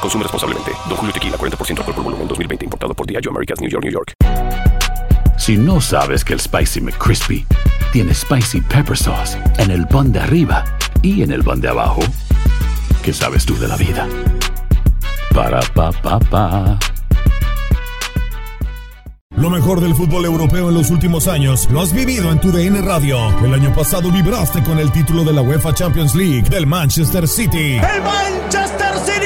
Consume responsablemente. Don Julio Tequila, 40% alcohol por volumen, 2020. Importado por Diageo Americas, New York, New York. Si no sabes que el Spicy McCrispy tiene Spicy Pepper Sauce en el pan de arriba y en el pan de abajo, ¿qué sabes tú de la vida? Para, pa, pa, pa. Lo mejor del fútbol europeo en los últimos años lo has vivido en tu DN Radio. El año pasado vibraste con el título de la UEFA Champions League del Manchester City. El Manchester City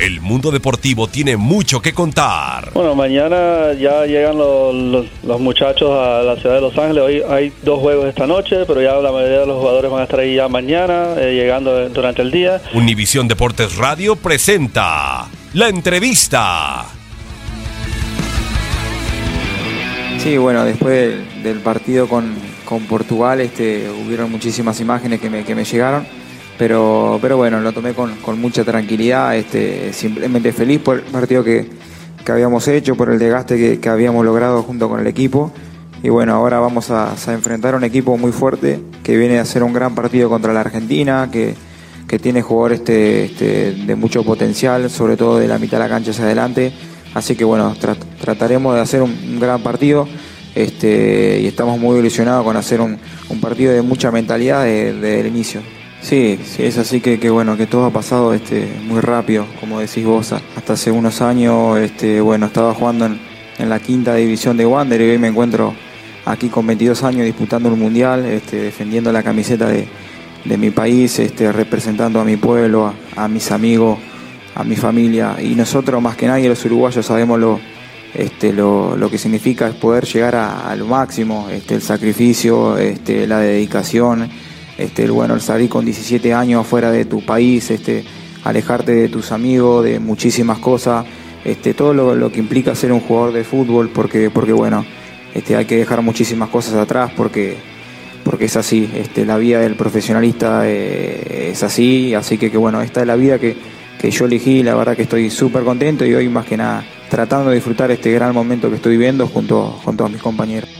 El mundo deportivo tiene mucho que contar. Bueno, mañana ya llegan los, los- los muchachos a la ciudad de Los Ángeles. Hoy hay dos juegos esta noche, pero ya la mayoría de los jugadores van a estar ahí ya mañana, eh, llegando durante el día. Univisión Deportes Radio presenta la entrevista. Sí, bueno, después del, del partido con, con Portugal este, hubieron muchísimas imágenes que me, que me llegaron, pero, pero bueno, lo tomé con, con mucha tranquilidad, este, simplemente feliz por el partido que, que habíamos hecho, por el desgaste que, que habíamos logrado junto con el equipo. Y bueno, ahora vamos a, enfrentar a un equipo muy fuerte que viene a hacer un gran partido contra la Argentina, que, que tiene jugadores este, este, de mucho potencial, sobre todo de la mitad de la cancha hacia adelante. Así que bueno, tra- trataremos de hacer un, gran partido este, y estamos muy ilusionados con hacer un, un partido de mucha mentalidad de- desde el inicio. Sí, sí, es así que, que bueno, que todo ha pasado este, muy rápido, como decís vos. Hasta hace unos años, este, bueno, estaba jugando en, en la quinta división de Wander y hoy me encuentro aquí con 22 años disputando un mundial, este, defendiendo la camiseta de, de mi país, este, representando a mi pueblo, a, a mis amigos, a mi familia. Y nosotros, más que nadie, los uruguayos, sabemos lo, este, lo, lo que significa es poder llegar a, a lo máximo, este, el sacrificio, este, la dedicación, este, bueno, el salir con 17 años afuera de tu país, este, alejarte de tus amigos, de muchísimas cosas, este, todo lo, lo que implica ser un jugador de fútbol, porque, porque bueno, este, hay que dejar muchísimas cosas atrás, porque porque es así, este, la vida del profesionalista eh, es así, así que, que bueno, esta es la vida que, que yo elegí, la verdad que estoy súper contento y hoy más que nada tratando de disfrutar este gran momento que estoy viviendo junto con todos mis compañeros.